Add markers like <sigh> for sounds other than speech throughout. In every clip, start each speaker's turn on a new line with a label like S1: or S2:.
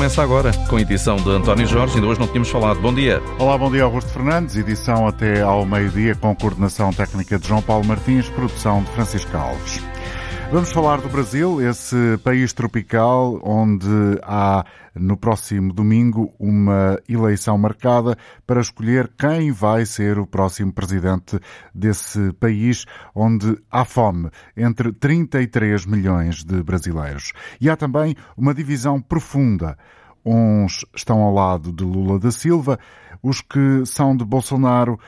S1: começa agora, com a edição de António Jorge. Ainda hoje não tínhamos falado. Bom dia.
S2: Olá, bom dia, Augusto Fernandes. Edição até ao meio-dia, com coordenação técnica de João Paulo Martins, produção de Francisco Alves. Vamos falar do Brasil, esse país tropical onde há no próximo domingo uma eleição marcada para escolher quem vai ser o próximo presidente desse país onde há fome entre 33 milhões de brasileiros. E há também uma divisão profunda. Uns estão ao lado de Lula da Silva, os que são de Bolsonaro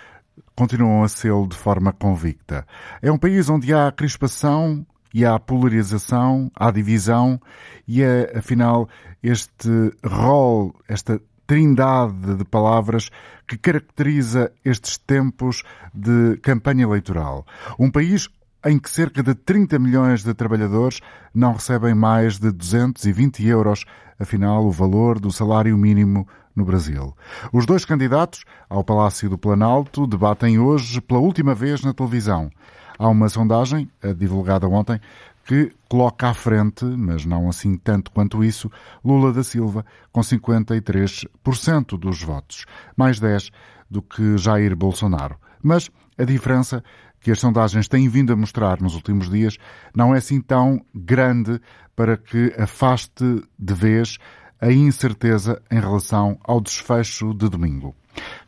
S2: continuam a ser de forma convicta. É um país onde há crispação, e há polarização, há divisão e é, afinal, este rol, esta trindade de palavras que caracteriza estes tempos de campanha eleitoral. Um país em que cerca de 30 milhões de trabalhadores não recebem mais de 220 euros, afinal, o valor do salário mínimo no Brasil. Os dois candidatos ao Palácio do Planalto debatem hoje pela última vez na televisão. Há uma sondagem, divulgada ontem, que coloca à frente, mas não assim tanto quanto isso, Lula da Silva, com 53% dos votos, mais 10 do que Jair Bolsonaro. Mas a diferença que as sondagens têm vindo a mostrar nos últimos dias não é assim tão grande para que afaste de vez a incerteza em relação ao desfecho de domingo.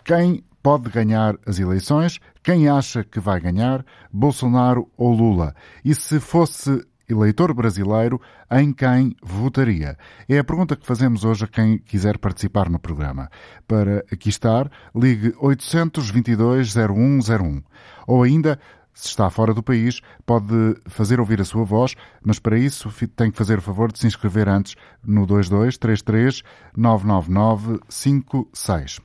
S2: Quem pode ganhar as eleições, quem acha que vai ganhar, Bolsonaro ou Lula? E se fosse eleitor brasileiro, em quem votaria? É a pergunta que fazemos hoje a quem quiser participar no programa. Para aqui estar, ligue 822 0101. Ou ainda, se está fora do país, pode fazer ouvir a sua voz, mas para isso tem que fazer o favor de se inscrever antes no 2233 999 56.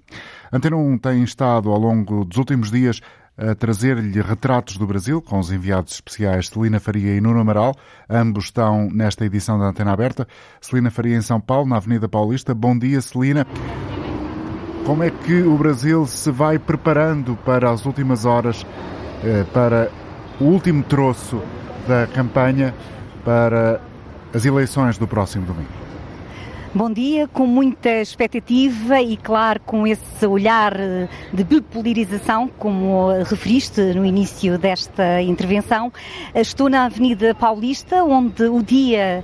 S2: Antena 1 tem estado ao longo dos últimos dias a trazer-lhe retratos do Brasil com os enviados especiais Celina Faria e Nuno Amaral. Ambos estão nesta edição da Antena Aberta. Celina Faria em São Paulo, na Avenida Paulista. Bom dia, Celina. Como é que o Brasil se vai preparando para as últimas horas, para o último troço da campanha, para as eleições do próximo domingo?
S3: Bom dia, com muita expectativa e, claro, com esse olhar de bipolarização, como referiste no início desta intervenção. Estou na Avenida Paulista, onde o dia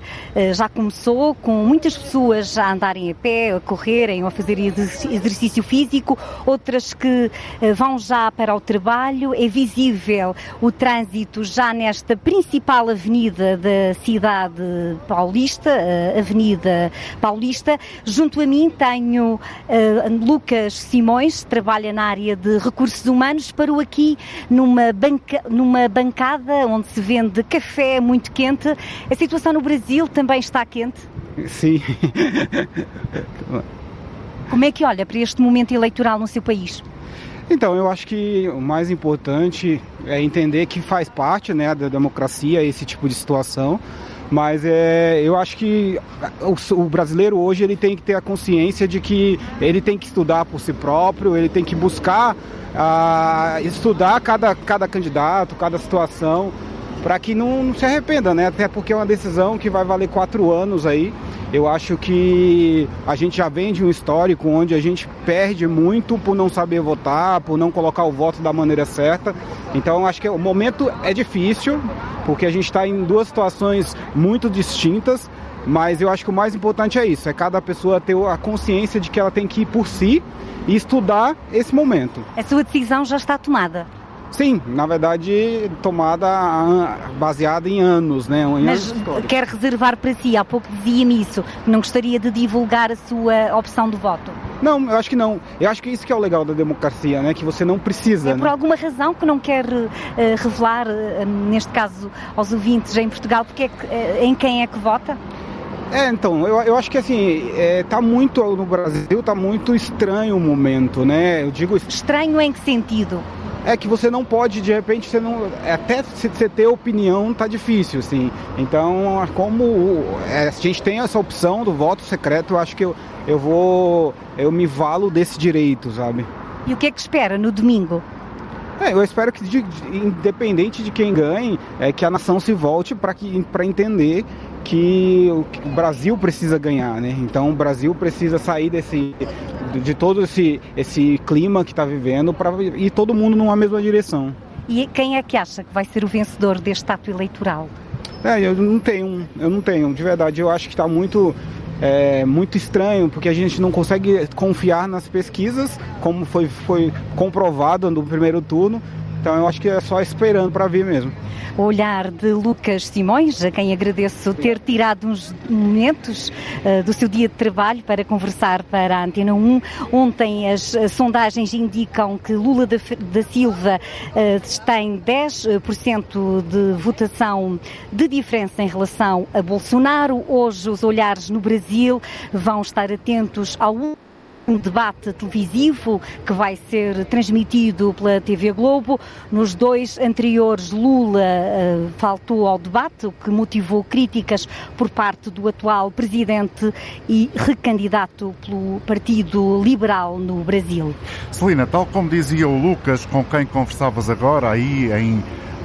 S3: já começou, com muitas pessoas a andarem a pé, a correrem, a fazer exercício físico, outras que vão já para o trabalho. É visível o trânsito já nesta principal avenida da cidade paulista, Avenida Paulista. Paulista. Junto a mim tenho uh, Lucas Simões, trabalha na área de recursos humanos, parou aqui numa, banca, numa bancada onde se vende café muito quente. A situação no Brasil também está quente?
S4: Sim.
S3: Como é que olha para este momento eleitoral no seu país?
S4: Então, eu acho que o mais importante é entender que faz parte né, da democracia esse tipo de situação mas é, eu acho que o, o, brasileiro hoje ele tem que ter a consciência de que ele tem que estudar por si próprio, ele tem que buscar ah, estudar cada, cada candidato, cada situação, para que não, não, se arrependa, né? Até porque é uma decisão que vai valer quatro anos aí. Eu acho que a gente já vem de um histórico onde a gente perde muito por não saber votar, por não colocar o voto da maneira certa. Então acho que o momento é difícil, porque a gente está em duas situações muito distintas, mas eu acho que o mais importante é isso, é cada pessoa ter a consciência de que ela tem que ir por si e estudar esse momento.
S3: A sua decisão já está tomada?
S4: Sim, na verdade, tomada baseada em anos, né? Em
S3: Mas
S4: anos
S3: quer reservar para si, há pouco dizia-me isso, não gostaria de divulgar a sua opção de voto?
S4: Não, eu acho que não. Eu acho que isso que é o legal da democracia, né? Que você não precisa.
S3: É por
S4: né?
S3: alguma razão que não quer uh, revelar, uh, neste caso, aos ouvintes em Portugal, porque é que, uh, em quem é que vota?
S4: É, então, eu, eu acho que assim, é, tá muito no Brasil, tá muito estranho o momento, né? Eu digo
S3: Estranho em que sentido?
S4: É que você não pode, de repente, você não. Até você ter opinião tá difícil, assim. Então, como é, a gente tem essa opção do voto secreto, eu acho que eu, eu vou. Eu me valo desse direito, sabe?
S3: E o que é que espera no domingo?
S4: É, eu espero que, de, de, independente de quem ganhe, é que a nação se volte para entender que o Brasil precisa ganhar, né? Então o Brasil precisa sair desse de todo esse, esse clima que está vivendo para ir todo mundo numa mesma direção.
S3: E quem é que acha que vai ser o vencedor deste ato eleitoral?
S4: É, eu não tenho, eu não tenho, de verdade, eu acho que está muito é, muito estranho, porque a gente não consegue confiar nas pesquisas, como foi, foi comprovado no primeiro turno. Então eu acho que é só esperando para ver mesmo
S3: o olhar de Lucas Simões, a quem agradeço ter tirado uns momentos uh, do seu dia de trabalho para conversar para a Antena 1. Ontem as uh, sondagens indicam que Lula da, da Silva uh, tem 10% de votação de diferença em relação a Bolsonaro. Hoje os olhares no Brasil vão estar atentos ao um debate televisivo que vai ser transmitido pela TV Globo. Nos dois anteriores, Lula uh, faltou ao debate, o que motivou críticas por parte do atual presidente e recandidato pelo Partido Liberal no Brasil.
S2: Celina, tal como dizia o Lucas, com quem conversavas agora, aí em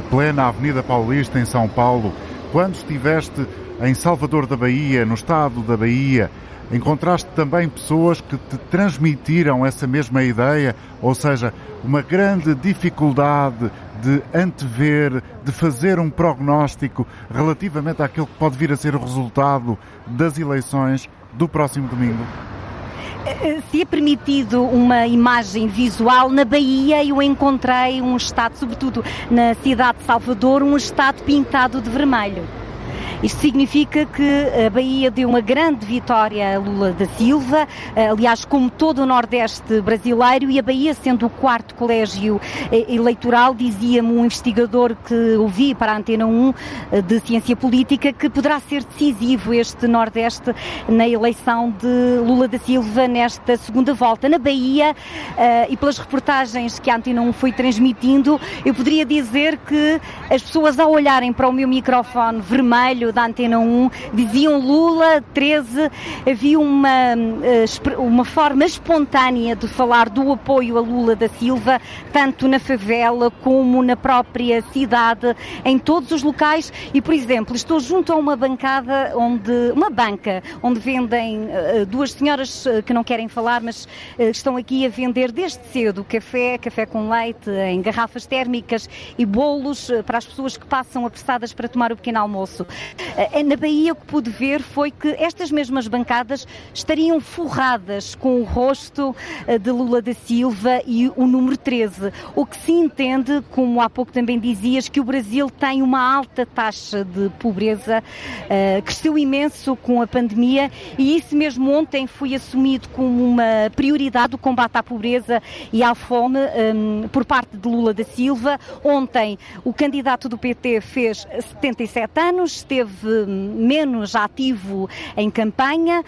S2: plena Avenida Paulista, em São Paulo, quando estiveste em Salvador da Bahia, no estado da Bahia, Encontraste também pessoas que te transmitiram essa mesma ideia, ou seja, uma grande dificuldade de antever, de fazer um prognóstico relativamente àquilo que pode vir a ser o resultado das eleições do próximo domingo?
S3: Se é permitido uma imagem visual, na Bahia eu encontrei um estado, sobretudo na cidade de Salvador, um estado pintado de vermelho. Isto significa que a Bahia deu uma grande vitória a Lula da Silva, aliás, como todo o Nordeste brasileiro, e a Bahia, sendo o quarto colégio eh, eleitoral, dizia-me um investigador que ouvi para a Antena 1 eh, de Ciência Política que poderá ser decisivo este Nordeste na eleição de Lula da Silva nesta segunda volta. Na Bahia, eh, e pelas reportagens que a Antena 1 foi transmitindo, eu poderia dizer que as pessoas, ao olharem para o meu microfone vermelho, da Antena 1, diziam Lula 13, havia uma, eh, uma forma espontânea de falar do apoio a Lula da Silva, tanto na favela como na própria cidade, em todos os locais. E, por exemplo, estou junto a uma bancada onde, uma banca, onde vendem uh, duas senhoras que não querem falar, mas estão aqui a vender desde cedo café, café com leite em garrafas térmicas e bolos para as pessoas que passam apressadas para tomar o pequeno almoço. Eh, na Bahia o que pude ver foi que estas mesmas bancadas estariam forradas com o rosto eh, de Lula da Silva e o número 13, o que se entende, como há pouco também dizias, que o Brasil tem uma alta taxa de pobreza, cresceu imenso com a pandemia e isso mesmo ontem foi assumido como uma prioridade o combate à pobreza e à fome um, por parte de Lula da Silva. Ontem o candidato do PT fez 77 anos, esteve menos ativo em campanha uh,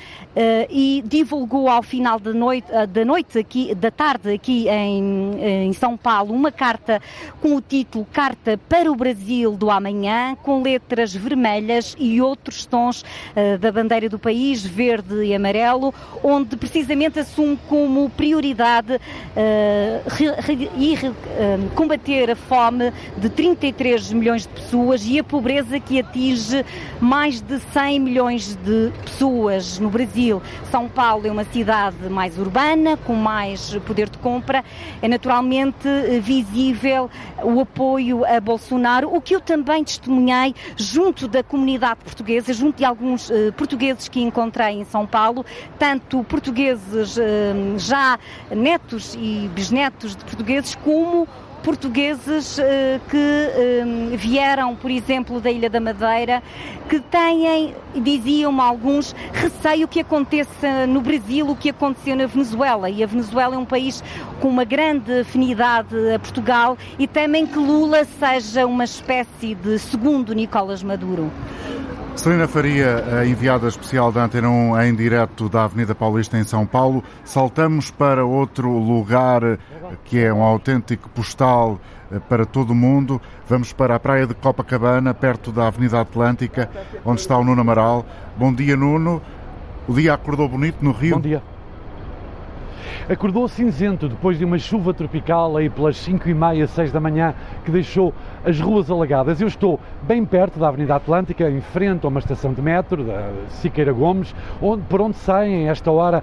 S3: e divulgou ao final da noite, uh, da noite aqui, da tarde aqui em, em São Paulo, uma carta com o título Carta para o Brasil do Amanhã, com letras vermelhas e outros tons uh, da bandeira do país, verde e amarelo, onde precisamente assume como prioridade combater a fome de 33 milhões de pessoas e a pobreza que atinge mais de 100 milhões de pessoas no Brasil. São Paulo é uma cidade mais urbana, com mais poder de compra. É naturalmente eh, visível o apoio a Bolsonaro, o que eu também testemunhei junto da comunidade portuguesa, junto de alguns uh, portugueses que encontrei em São Paulo, tanto portugueses uh, já netos e bisnetos de portugueses, como portugueses eh, que eh, vieram, por exemplo, da Ilha da Madeira, que têm, diziam-me alguns, receio que aconteça no Brasil o que aconteceu na Venezuela. E a Venezuela é um país com uma grande afinidade a Portugal e temem que Lula seja uma espécie de segundo Nicolás Maduro.
S2: Celina Faria, enviada especial da Antena 1 em direto da Avenida Paulista em São Paulo. Saltamos para outro lugar que é um autêntico postal eh, para todo o mundo. Vamos para a praia de Copacabana, perto da Avenida Atlântica, onde está o Nuno Amaral. Bom dia, Nuno. O dia acordou bonito no Rio?
S5: Bom dia. acordou cinzento depois de uma chuva tropical aí pelas 5 e meia, 6 da manhã, que deixou as ruas alagadas. Eu estou bem perto da Avenida Atlântica, em frente a uma estação de metro, da Siqueira Gomes, onde, por onde saem, esta hora,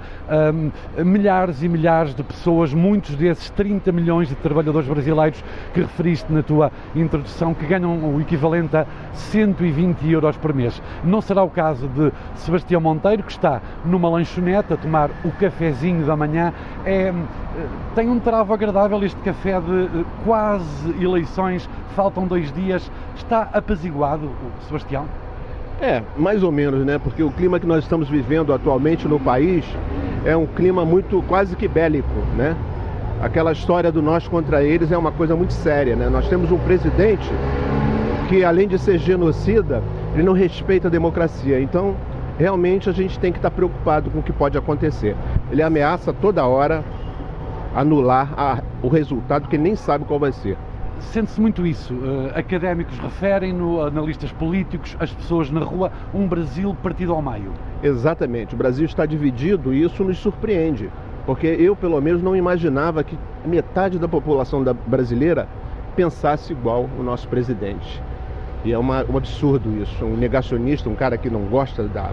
S5: um, milhares e milhares de pessoas, muitos desses 30 milhões de trabalhadores brasileiros que referiste na tua introdução, que ganham o equivalente a 120 euros por mês. Não será o caso de Sebastião Monteiro, que está numa lanchonete a tomar o cafezinho da manhã. É, tem um travo agradável este café de eh, quase eleições, faltam dois dias. Está apaziguado, Sebastião?
S6: É, mais ou menos, né? Porque o clima que nós estamos vivendo atualmente no país é um clima muito quase que bélico, né? Aquela história do nós contra eles é uma coisa muito séria, né? Nós temos um presidente que, além de ser genocida, ele não respeita a democracia. Então, realmente a gente tem que estar preocupado com o que pode acontecer. Ele ameaça toda hora anular a, o resultado que nem sabe qual vai ser.
S5: Sente-se muito isso. Uh, académicos referem-no, analistas políticos, as pessoas na rua, um Brasil partido ao meio.
S6: Exatamente. O Brasil está dividido e isso nos surpreende. Porque eu, pelo menos, não imaginava que metade da população da brasileira pensasse igual o nosso presidente. E é uma, um absurdo isso. Um negacionista, um cara que não gosta da,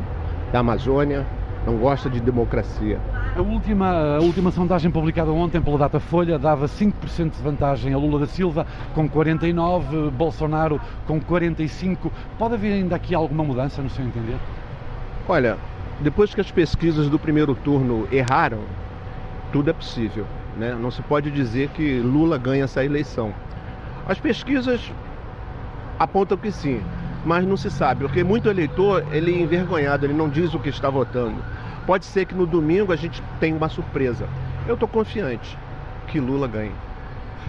S6: da Amazônia, não gosta de democracia.
S5: A última, a última sondagem publicada ontem pela Datafolha dava 5% de vantagem a Lula da Silva, com 49%, Bolsonaro com 45%. Pode haver ainda aqui alguma mudança, no seu entender?
S6: Olha, depois que as pesquisas do primeiro turno erraram, tudo é possível. Né? Não se pode dizer que Lula ganha essa eleição. As pesquisas apontam que sim, mas não se sabe, porque muito eleitor ele é envergonhado, ele não diz o que está votando. Pode ser que no domingo a gente tenha uma surpresa. Eu estou confiante que Lula ganhe.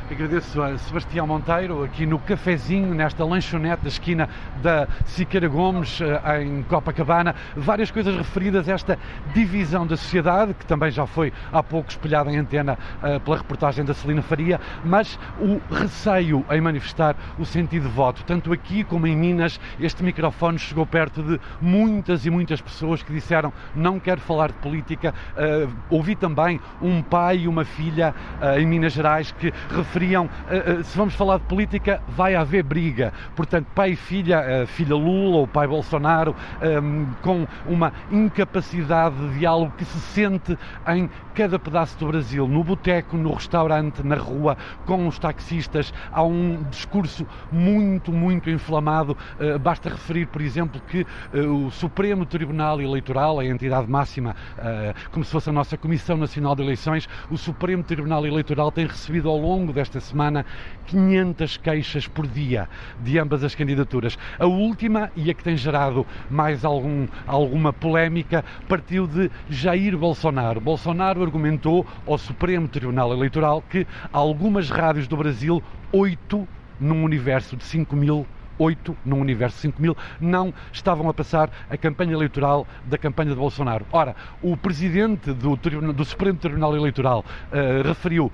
S5: Agradeço a Sebastião Monteiro aqui no cafezinho, nesta lanchonete da esquina da Siqueira Gomes, eh, em Copacabana. Várias coisas referidas a esta divisão da sociedade, que também já foi há pouco espelhada em antena uh, pela reportagem da Celina Faria, mas o receio em manifestar o sentido de voto. Tanto aqui como em Minas, este microfone chegou perto de muitas e muitas pessoas que disseram não quero falar de política. Uh, ouvi também um pai e uma filha em Minas Gerais que referiram eh, eh, se vamos falar de política, vai haver briga. Portanto, pai e filha, eh, filha Lula ou pai Bolsonaro, com uma incapacidade de diálogo que se sente em cada pedaço do Brasil, no boteco, no restaurante, na rua, com os taxistas. Há um discurso muito, muito inflamado. Basta referir, por exemplo, que o Supremo Tribunal Eleitoral, a entidade máxima, como se fosse a nossa Comissão Nacional de Eleições, o Supremo Tribunal Eleitoral tem recebido ao longo desta esta semana 500 queixas por dia de ambas as candidaturas. A última, e a que tem gerado mais algum, alguma polémica, partiu de Jair Bolsonaro. Bolsonaro argumentou ao Supremo Tribunal Eleitoral que algumas rádios do Brasil, oito num universo de 5 mil 8 num universo de 5 mil, não estavam a passar a campanha eleitoral da campanha de Bolsonaro. Ora, o presidente do, do Supremo Tribunal Eleitoral uh, referiu uh,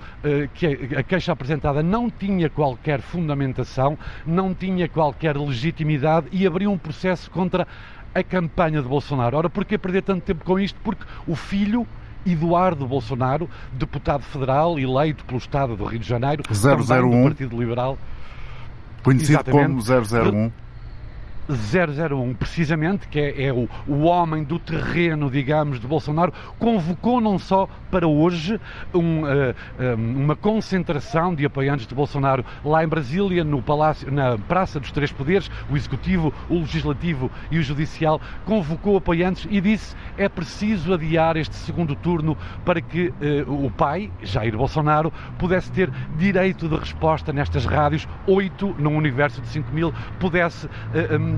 S5: que a, a queixa apresentada não tinha qualquer fundamentação, não tinha qualquer legitimidade e abriu um processo contra a campanha de Bolsonaro. Ora, porquê perder tanto tempo com isto? Porque o filho Eduardo Bolsonaro, deputado federal eleito pelo Estado do Rio de Janeiro,
S2: 001.
S5: do Partido Liberal,
S2: Conhecido Exatamente. como 001.
S5: 001, precisamente, que é, é o, o, homem do terreno, digamos, de Bolsonaro, convocou não só para hoje um, uh, um, uma concentração de apoiantes de Bolsonaro lá em Brasília, no Palácio, na Praça dos Três Poderes, o Executivo, o Legislativo e o Judicial, convocou apoiantes e disse é preciso adiar este segundo turno para que uh, o pai, Jair Bolsonaro, pudesse ter direito de resposta nestas rádios, oito num universo de 5 mil, pudesse uh, um,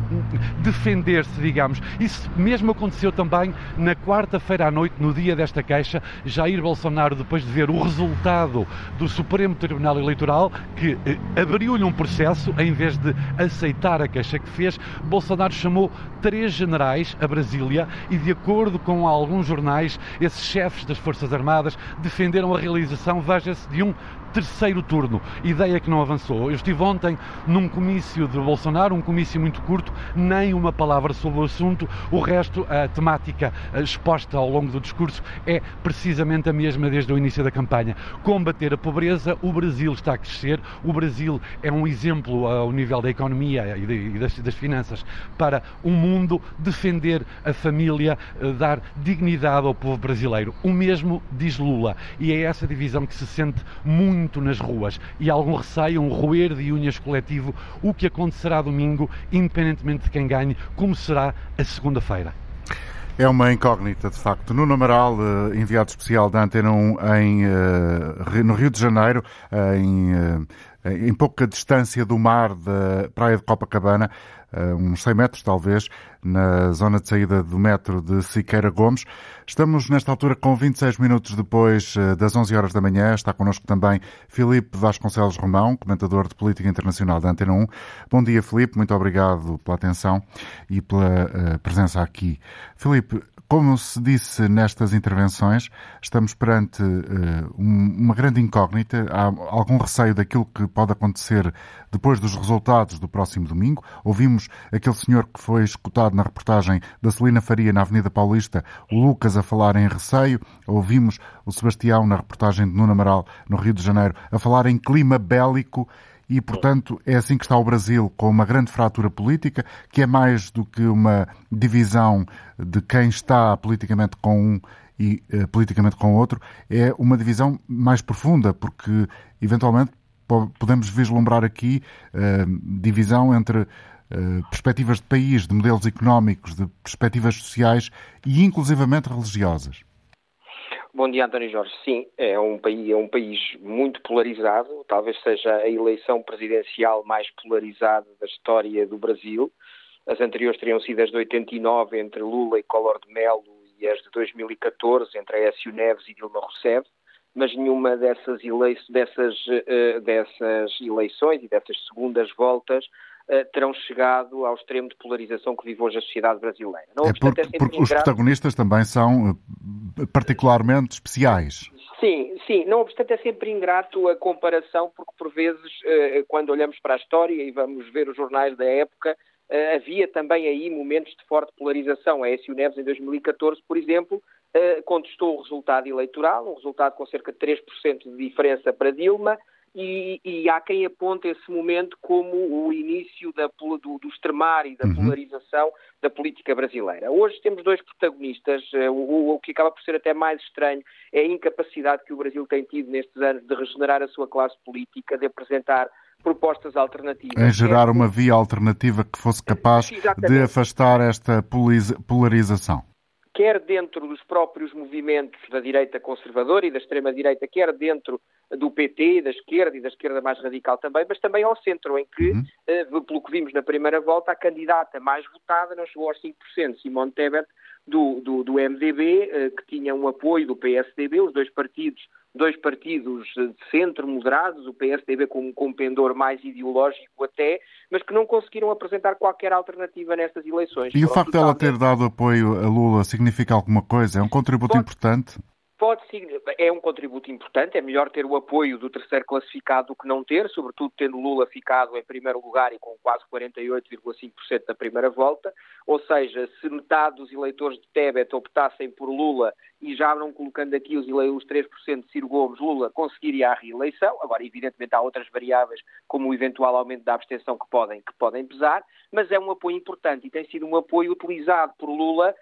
S5: defender-se, digamos. Isso mesmo aconteceu também na quarta-feira à noite, no dia desta queixa. Jair Bolsonaro, depois de ver o resultado do Supremo Tribunal Eleitoral, que eh, abriu-lhe um processo, em vez de aceitar a queixa que fez, Bolsonaro chamou três generais a Brasília e, de acordo com alguns jornais, esses chefes das Forças Armadas defenderam a realização, veja-se, de um terceiro turno. Ideia que não avançou. Eu estive ontem num comício de Bolsonaro, um comício muito curto, nem uma palavra sobre o assunto. O resto, a temática exposta ao longo do discurso é precisamente a mesma desde o início da campanha. Combater a pobreza, o Brasil está a crescer, o Brasil é um exemplo ao nível da economia e das, das finanças para o um mundo, defender a família, eh, dar dignidade ao povo brasileiro. O mesmo diz Lula. E é essa divisão que se sente muito nas ruas. E algum receio, um roer de unhas coletivo, o que acontecerá domingo, independentemente de quem ganhe, como será a segunda-feira.
S2: É uma incógnita, de facto. No Amaral, eh, enviado especial da Antena 1 em, eh, no Rio de Janeiro, em, em pouca distância do mar da Praia de Copacabana, uns 100 metros talvez, na zona de saída do metro de Siqueira Gomes. Estamos nesta altura com 26 minutos depois eh, das 11 horas da manhã. Está connosco também Filipe Vasconcelos Romão, comentador de política internacional da Antena 1. Bom dia, Filipe. Muito obrigado pela atenção e pela uh, presença aqui. Filipe, como se disse nestas intervenções, estamos perante uh, uma grande incógnita. Há algum receio daquilo que pode acontecer depois dos resultados do próximo domingo. Ouvimos aquele senhor que foi escutado na reportagem da Celina Faria na Avenida Paulista, o Lucas, a falar em receio. Ouvimos o Sebastião na reportagem de Nuno Amaral, no Rio de Janeiro, a falar em clima bélico e, portanto, é assim que está o Brasil, com uma grande fratura política, que é mais do que uma divisão de quem está politicamente com um e uh, politicamente com outro, é uma divisão mais profunda, porque, eventualmente, podemos vislumbrar aqui uh, divisão entre uh, perspectivas de país, de modelos económicos, de perspectivas sociais e, inclusivamente, religiosas.
S7: Bom dia, António Jorge. Sim, é um país, é um país muito polarizado, talvez seja a eleição presidencial mais polarizada da história do Brasil. As anteriores teriam sido as de 89 entre Lula e Collor de Mello e as de 2014 entre Aécio Neves e Dilma Rousseff, mas nenhuma dessas, elei dessas, uh, dessas eleições e dessas segundas voltas Uh, terão chegado ao extremo de polarização que vive hoje a sociedade brasileira.
S2: Não é porque, é porque os protagonistas também são uh, particularmente especiais.
S7: Sim, sim. Não obstante, é sempre ingrato a comparação, porque por vezes, quando olhamos para a história e vamos ver os jornais da época, havia também aí momentos de forte polarização. A Écio Neves, em 2014, por exemplo, contestou o resultado eleitoral, um resultado com cerca de 3% de diferença para Dilma, e, e, há quem aponte esse momento como o início da, do, do extremar e da uhum. polarização da política brasileira. Hoje temos dois protagonistas, eh, o, o, que acaba por ser até mais estranho é a incapacidade que o Brasil tem tido nestes anos de regenerar a sua classe política, de apresentar propostas alternativas.
S2: Em gerar uma via alternativa que fosse capaz Exatamente. de afastar esta polarização
S7: quer dentro dos próprios movimentos da direita conservadora e da extrema-direita, quer dentro do PT, da esquerda e da esquerda mais radical também, mas também ao centro, em que, uhum. uh, pelo que vimos na primeira volta, a candidata mais votada não chegou aos 5%, Simone Tebet, do, do, do MDB, eh, que tinha um apoio do PSDB, os dois partidos dois partidos de centro moderados, o PSDB com, com um pendor mais ideológico até, mas que não conseguiram apresentar qualquer alternativa nestas eleições.
S2: E o facto dela ter dado apoio a Lula significa alguma coisa? É um contributo Pode... importante?
S7: Pode é um contributo importante, é melhor ter o apoio do terceiro classificado do que não ter, sobretudo tendo Lula ficado em primeiro lugar e com quase 48,5% da primeira volta, ou seja, se metade dos eleitores de Tebet optassem por Lula e já não colocando aqui os, os 3% de Ciro Gomes, Lula conseguiria a reeleição, agora evidentemente há outras variáveis como o eventual aumento da abstenção que podem, que podem pesar, mas é um apoio importante e tem sido um apoio utilizado por Lula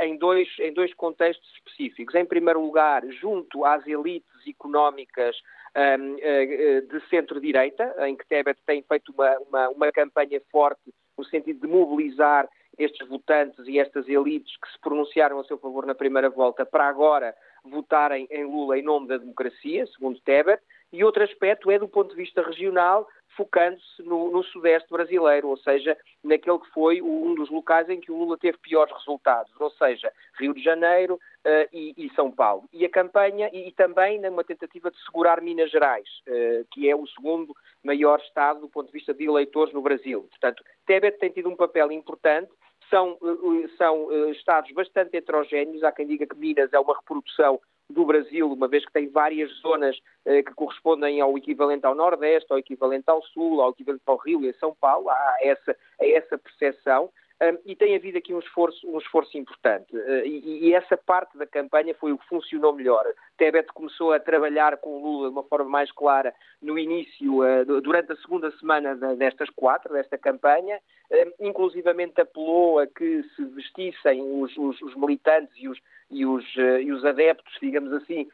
S7: em, dois, em dois contextos específicos. Em primeiro lugar, junto às elites económicas um, uh, eh, de centro-direita, em que Tebet tem feito uma, uma, uma campanha forte no sentido de mobilizar estes votantes e estas elites que se pronunciaram a seu favor na primeira volta para agora votarem em Lula em nome da democracia, segundo Tebet, e outro aspecto é do ponto de vista regional, focando-se no, no, Sudeste brasileiro, ou seja, naquele que foi um dos locais em que o Lula teve piores resultados, ou seja, Rio de Janeiro uh, e, e, São Paulo. E a campanha, e, e, também numa tentativa de segurar Minas Gerais, uh, que é o segundo maior estado do ponto de vista de eleitores no Brasil. Portanto, Tebet tem tido um papel importante, são, uh, são estados bastante heterogéneos, há quem diga que Minas é uma reprodução do Brasil, uma vez que tem várias zonas eh, que correspondem ao equivalente ao Nordeste, ao equivalente ao Sul, ao equivalente ao Rio e a São Paulo, há essa, há essa percepção. Um, e tem havido aqui um esforço, um esforço importante. Uh, e, e, essa parte da campanha foi o que funcionou melhor. Tebet começou a trabalhar com Lula de uma forma mais clara no início, uh, durante a segunda semana de, destas quatro, desta campanha, uh, inclusivamente apelou a que se vestissem os, os, os militantes e os, e os, e os adeptos, digamos assim,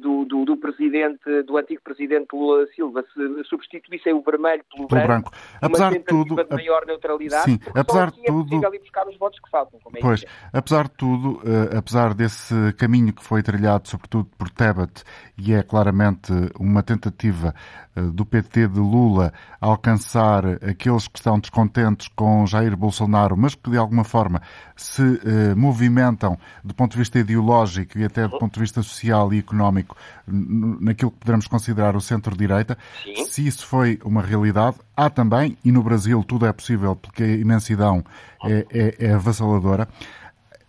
S7: do, do, do, presidente, do antigo presidente Lula da Silva, se substituíssem o vermelho pelo,
S2: pelo branco. branco. Apesar de tudo,
S7: de maior neutralidade.
S2: Sim, apesar de tudo,
S7: ir buscar os votos que faltam.
S2: É pois, apesar de tudo, apesar desse caminho que foi trilhado, sobretudo por Tebet, e é claramente uma tentativa uh, do PT de Lula alcançar aqueles que estão descontentes com Jair Bolsonaro, mas que de alguma forma se uh, movimentam do ponto de vista ideológico e até do ponto de vista social e económico naquilo que poderemos considerar o centro-direita, se isso foi uma realidade, há também, e no Brasil tudo é possível porque a imensidão é, é, é avassaladora.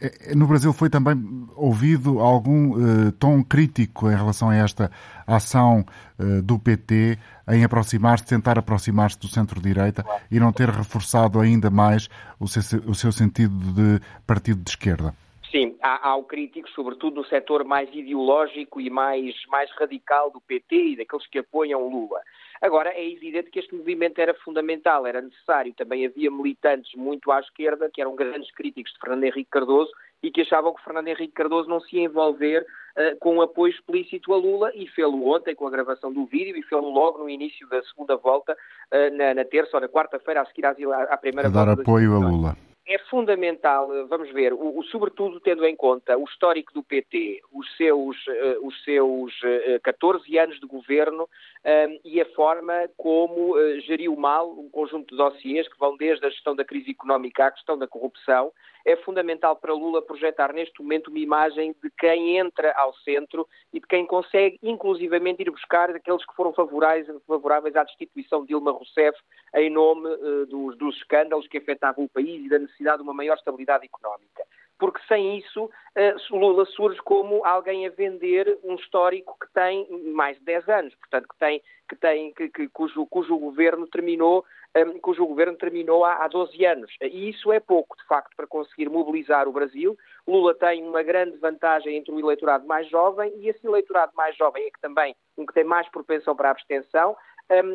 S2: É, no Brasil foi também ouvido algum uh, tom crítico em relação a esta ação uh, do PT em aproximar-se, tentar aproximar-se do centro-direita e não ter reforçado ainda mais o seu, o seu sentido de partido de esquerda.
S7: Sim, há, há o crítico, sobretudo no setor mais ideológico e mais, mais radical do PT e daqueles que apoiam Lula. Agora, é evidente que este movimento era fundamental, era necessário. Também havia militantes muito à esquerda que eram grandes críticos de Fernando Henrique Cardoso e que achavam que Fernando Henrique Cardoso não se ia envolver uh, com um apoio explícito a Lula e fê-lo ontem com a gravação do vídeo e fê-lo logo no início da segunda volta, uh, na, na, terça ou na quarta-feira, a seguir à, à primeira
S2: a
S7: volta.
S2: Dar apoio a Lula
S7: é fundamental, vamos ver, o, o, sobretudo tendo em conta o histórico do PT, os seus, uh, os seus uh, 14 anos de governo um, e a forma como geriu mal um conjunto de dossiês que vão desde a gestão da crise económica à questão da corrupção, é fundamental para Lula projetar neste momento uma imagem de quem entra ao centro e de quem consegue, inclusivamente, ir buscar aqueles que foram favoráveis, favoráveis à destituição de Dilma Rousseff em nome uh, dos, dos escândalos que afetavam o país e da necessidade de uma maior estabilidade económica porque sem isso uh, Lula surge como alguém a vender um histórico que tem mais de 10 anos, portanto que tem, que tem que, que, cujo, cujo governo terminou um, cujo governo terminou há, há 12 anos. E isso é pouco, de facto, para conseguir mobilizar o Brasil. Lula tem uma grande vantagem entre o eleitorado mais jovem e esse eleitorado mais jovem é que também um que tem mais propensão para a abstenção,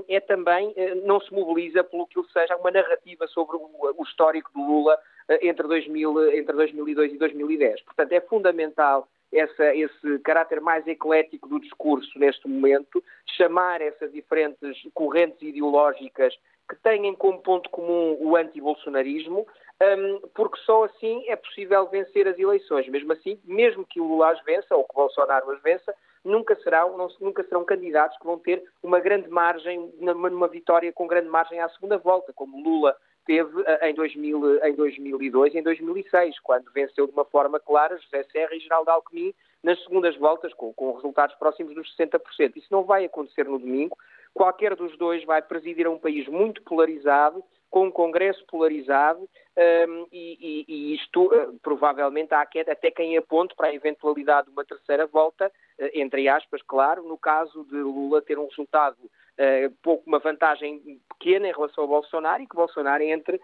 S7: é também, eh, não se mobiliza pelo que seja uma narrativa sobre o, histórico do Lula uh, entre, 2000, entre 2002 e 2010. Portanto, é fundamental essa, esse caráter mais eclético do discurso neste momento, chamar essas diferentes correntes ideológicas que têm como ponto comum o anti-bolsonarismo, porque só assim é possível vencer as eleições. Mesmo assim, mesmo que o Lula as vença ou que o Bolsonaro as vença, nunca serão, não, nunca serão candidatos que vão ter uma grande margem, numa, vitória com grande margem à segunda volta, como Lula teve eh, em, 2000, em 2002 e em 2006, quando venceu de uma forma clara José Serra e Geraldo Alckmin nas segundas voltas, com, com resultados próximos dos 60%. Isso não vai acontecer no domingo, Qualquer dos dois vai presidir a um país muito polarizado, com um Congresso polarizado, um, e, e, isto uh, provavelmente há até quem aponte para a eventualidade de uma terceira volta, uh, entre aspas, claro, no caso de Lula ter um resultado uh, pouco uma vantagem pequena em relação ao Bolsonaro e que Bolsonaro entre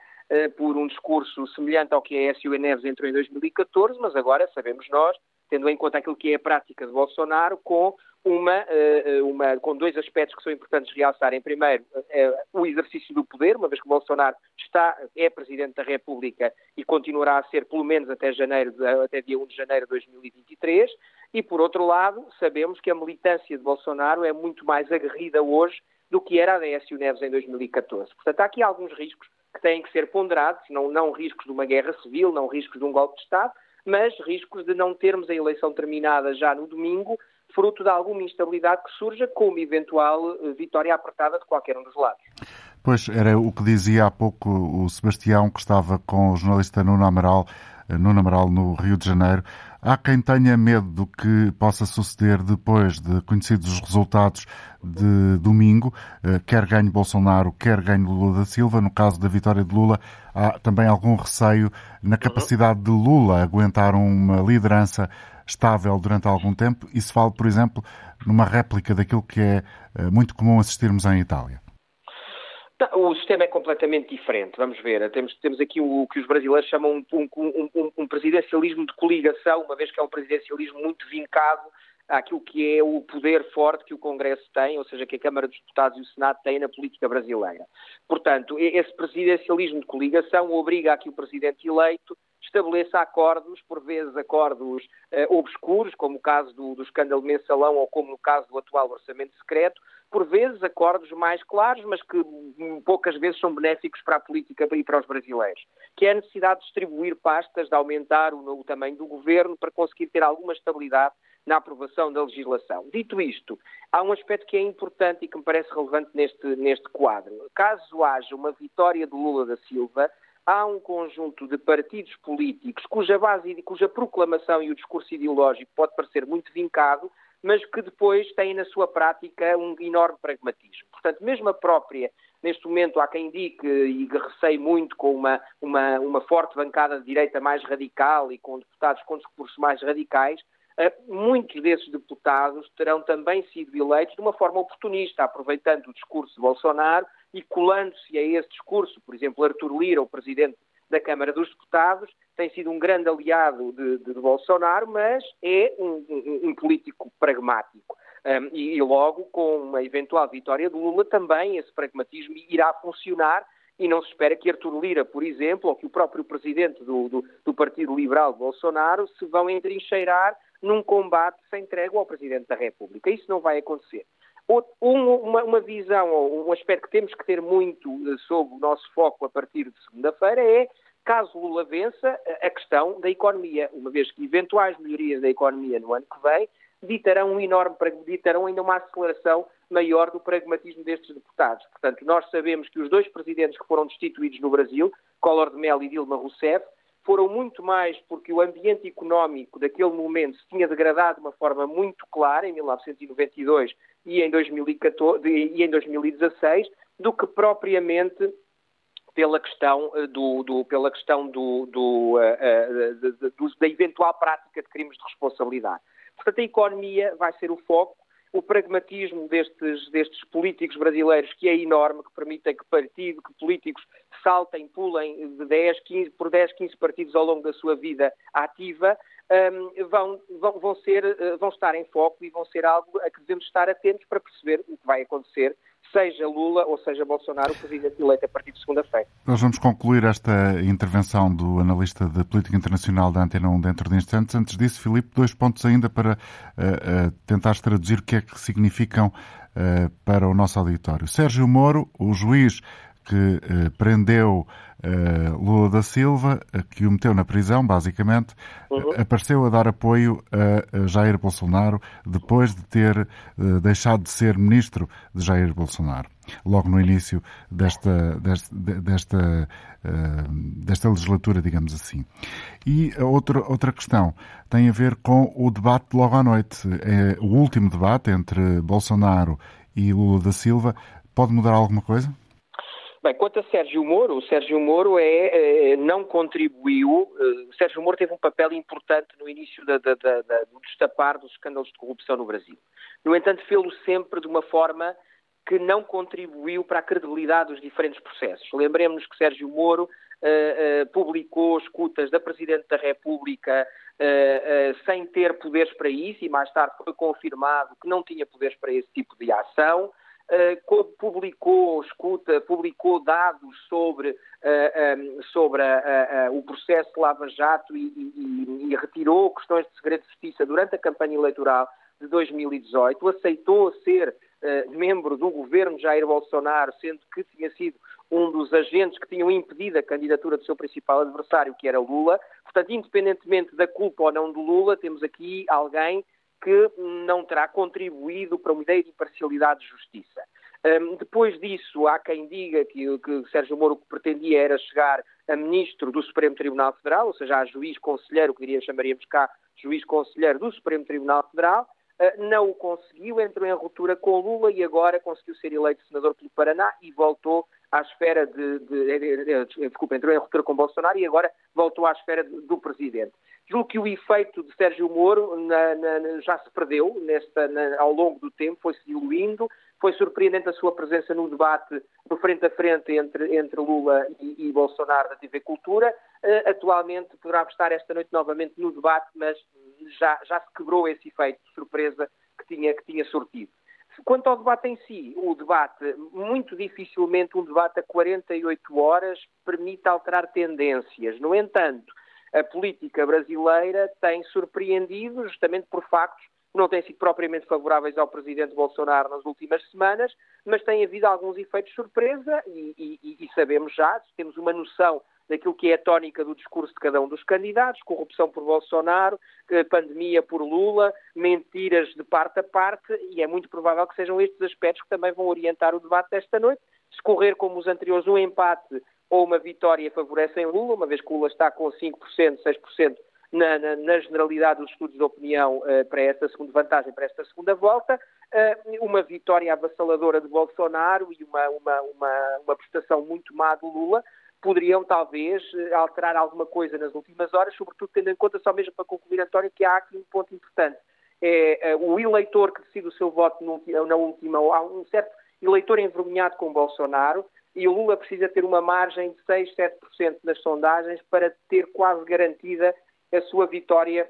S7: por um discurso semelhante ao que a S.U. Neves entrou em 2014, mas agora sabemos nós, tendo em conta aquilo que é a prática de Bolsonaro, com uma, eh, uma, com dois aspectos que são importantes realçar. Em primeiro, eh, o exercício do poder, uma vez que Bolsonaro está, é Presidente da República e continuará a ser pelo menos até, janeiro, até dia 1 de janeiro de 2023. E, por outro lado, sabemos que a militância de Bolsonaro é muito mais aguerrida hoje do que era a da Écio Neves em 2014. Portanto, há aqui alguns riscos que têm que ser ponderados, não, não riscos de uma guerra civil, não riscos de um golpe de Estado, mas riscos de não termos a eleição terminada já no domingo fruto de alguma instabilidade que surja com uma eventual eh, vitória apertada de qualquer um dos lados.
S2: Pois era o que dizia há pouco o Sebastião, que estava com o jornalista Nuno Amaral, eh, Nuno Amaral no Rio de Janeiro. Há quem tenha medo do que possa suceder depois de conhecidos os resultados de domingo, eh, quer ganhe Bolsonaro, quer ganhe Lula da Silva. No caso da vitória de Lula, há também algum receio na capacidade de Lula aguentar uma liderança estável durante algum tempo e se fala, por exemplo, numa réplica daquilo que é eh, muito comum assistirmos em Itália?
S7: O sistema é completamente diferente. Vamos ver. Temos, temos aqui o que os brasileiros chamam um, um, um, um presidencialismo de coligação, uma vez que é um presidencialismo muito vincado àquilo que é o poder forte que o Congresso tem, ou seja, que a Câmara dos Deputados e o Senado têm na política brasileira. Portanto, esse presidencialismo de coligação obriga a que o presidente eleito estabeleça acordos, por vezes acordos eh, obscuros, como o caso do, do escândalo mensalão ou como no caso do atual orçamento secreto, por vezes acordos mais claros, mas que hum, poucas vezes são benéficos para a política e para os brasileiros, que é a necessidade de distribuir pastas, de aumentar o, o tamanho do governo para conseguir ter alguma estabilidade na aprovação da legislação. Dito isto, há um aspecto que é importante e que me parece relevante neste, neste quadro. Caso haja uma vitória de Lula da Silva, há um conjunto de partidos políticos cuja base, cuja proclamação e o discurso ideológico pode parecer muito vincado, mas que depois têm na sua prática um enorme pragmatismo. Portanto, mesmo a própria, neste momento há quem indique e que receie muito com uma, uma, uma forte bancada de direita mais radical e com deputados com discursos mais radicais, muitos desses deputados terão também sido eleitos de uma forma oportunista, aproveitando o discurso de Bolsonaro e colando-se a esse discurso. Por exemplo, Artur Lira, o presidente da Câmara dos Deputados, tem sido um grande aliado de, de, de Bolsonaro, mas é um, um, um político pragmático. Um, e, e, logo, com uma eventual vitória de Lula, também esse pragmatismo irá funcionar e não se espera que Artur Lira, por exemplo, ou que o próprio presidente do, do, do Partido Liberal Bolsonaro se vão entrincheirar num combate sem trégua ao Presidente da República. Isso não vai acontecer. Uma, visão, ou um aspecto que temos que ter muito eh, sob o nosso foco a partir de segunda-feira é, caso Lula vença, a questão da economia, uma vez que eventuais melhorias da economia no ano que vem ditarão um enorme, ditarão ainda uma aceleração maior do pragmatismo destes deputados. Portanto, nós sabemos que os dois presidentes que foram destituídos no Brasil, Collor de Mello e Dilma Rousseff, foram muito mais porque o ambiente económico daquele momento se tinha degradado de uma forma muito clara, em 1992 e em, 2014, e em 2016, do que propriamente pela questão, eh, do, do pela questão do, do, uh, uh, da eventual prática de crimes de responsabilidade. Portanto, a economia vai ser o foco o pragmatismo destes, destes políticos brasileiros, que é enorme, que permitem que partido, que políticos saltem, pulem de 10, 15, por 10, 15 partidos ao longo da sua vida ativa, um, vão, vão, vão, ser, uh, vão estar em foco e vão ser algo a que devemos estar atentos para perceber o que vai acontecer seja Lula ou seja Bolsonaro o presidente eleito a partir de segunda-feira.
S2: Nós vamos concluir esta intervenção do analista de política internacional da Antena 1 dentro de instantes. Antes disso, Filipe, dois pontos ainda para uh, uh, tentar traduzir o que é que significam para o nosso auditório. Sérgio Moro, o juiz que prendeu uh, Lula da Silva, uh, que o meteu na prisão, basicamente, uhum. apareceu a dar apoio a, Jair Bolsonaro depois de ter uh, deixado de ser ministro de Jair Bolsonaro, logo no início desta, desta, desta, desta legislatura, digamos assim. E a outra, outra questão tem a ver com o debate logo à noite. É o último debate entre Bolsonaro e Lula da Silva. Pode mudar alguma coisa?
S7: Bem, quanto a Sérgio Moro, o Sérgio Moro é, é não contribuiu. Uh, Sérgio Moro teve um papel importante no início da, da, da, do destapar dos escândalos de corrupção no Brasil. No entanto, fê-lo sempre de uma forma que não contribuiu para a credibilidade dos diferentes processos. Lembremos que Sérgio Moro uh, uh, publicou escutas da Presidente da República sem ter poderes para isso e mais tarde foi confirmado que não tinha poderes para esse tipo de ação. Uh, publicou, escuta, publicou dados sobre, uh, eh, um, sobre uh, o processo de Lava Jato e, e, e, retirou questões de segredo de justiça durante a campanha eleitoral de 2018, aceitou ser membro do governo Jair Bolsonaro, sendo que tinha sido um dos agentes que tinham impedido a candidatura do seu principal adversário, que era Lula. Portanto, independentemente da culpa ou não de Lula, temos aqui alguém que não terá contribuído para uma ideia de imparcialidade de justiça. Um, depois disso, há quem diga que, que Sérgio Moro o que pretendia era chegar a ministro do Supremo Tribunal Federal, ou seja, a juiz conselheiro, que diria, chamaríamos cá juiz conselheiro do Supremo Tribunal Federal, uh, não o conseguiu, entrou em ruptura com Lula e agora conseguiu ser eleito senador pelo Paraná e voltou à esfera de, de, de, de desculpa, entrou em ruptura com Bolsonaro e agora voltou à esfera do presidente. Julgo que o efeito de Sérgio Moro na, na, já se perdeu nesta, ao longo do tempo, foi-se diluindo, foi surpreendente a sua presença no debate do frente a frente entre, entre Lula e, e Bolsonaro da TV Cultura. Uh, atualmente poderá estar esta noite novamente no debate, mas já, já se quebrou esse efeito de surpresa que tinha, que tinha sortido. Quanto ao debate em si, o debate, muito dificilmente um debate a 48 horas permite alterar tendências. No entanto, a política brasileira tem surpreendido justamente por factos que não têm sido propriamente favoráveis ao presidente Bolsonaro nas últimas semanas, mas tem havido alguns efeitos de surpresa e, e, e sabemos já, temos uma noção daquilo que é a tónica do discurso de cada um dos candidatos, corrupção por Bolsonaro, eh, pandemia por Lula, mentiras de parte a parte, e é muito provável que sejam estes aspectos que também vão orientar o debate desta noite. Se correr como os anteriores, um empate ou uma vitória favorecem Lula, uma vez que Lula está com 5%, 6% na, na, na, generalidade dos estudos de opinião uh, para esta segunda vantagem, para esta segunda volta, uh, uma vitória avassaladora de Bolsonaro e uma, uma, uma, uma prestação muito má do Lula poderiam talvez eh, alterar alguma coisa nas últimas horas, sobretudo tendo em conta, só mesmo para concluir, António, que há aqui um ponto importante. É, é o eleitor que decide o seu voto na última, há um certo eleitor envergonhado com Bolsonaro e o Lula precisa ter uma margem de 6, 7% nas sondagens para ter quase garantida a sua vitória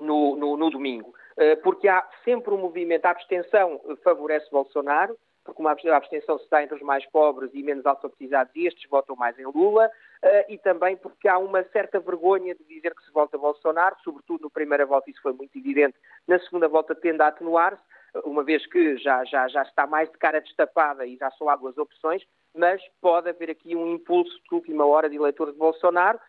S7: no, no, no domingo. Eh, porque há sempre um movimento, a abstenção favorece Bolsonaro, porque uma abstenção se dá entre os mais pobres e menos alfabetizados e estes votam mais em Lula, uh, e também porque há uma certa vergonha de dizer que se vota Bolsonaro, sobretudo no primeira volta isso foi muito evidente, na segunda volta tende a atenuar-se, uma vez que já, já, já está mais de cara destapada e já há duas opções, mas pode haver aqui um impulso de última hora de eleitores de Bolsonaro,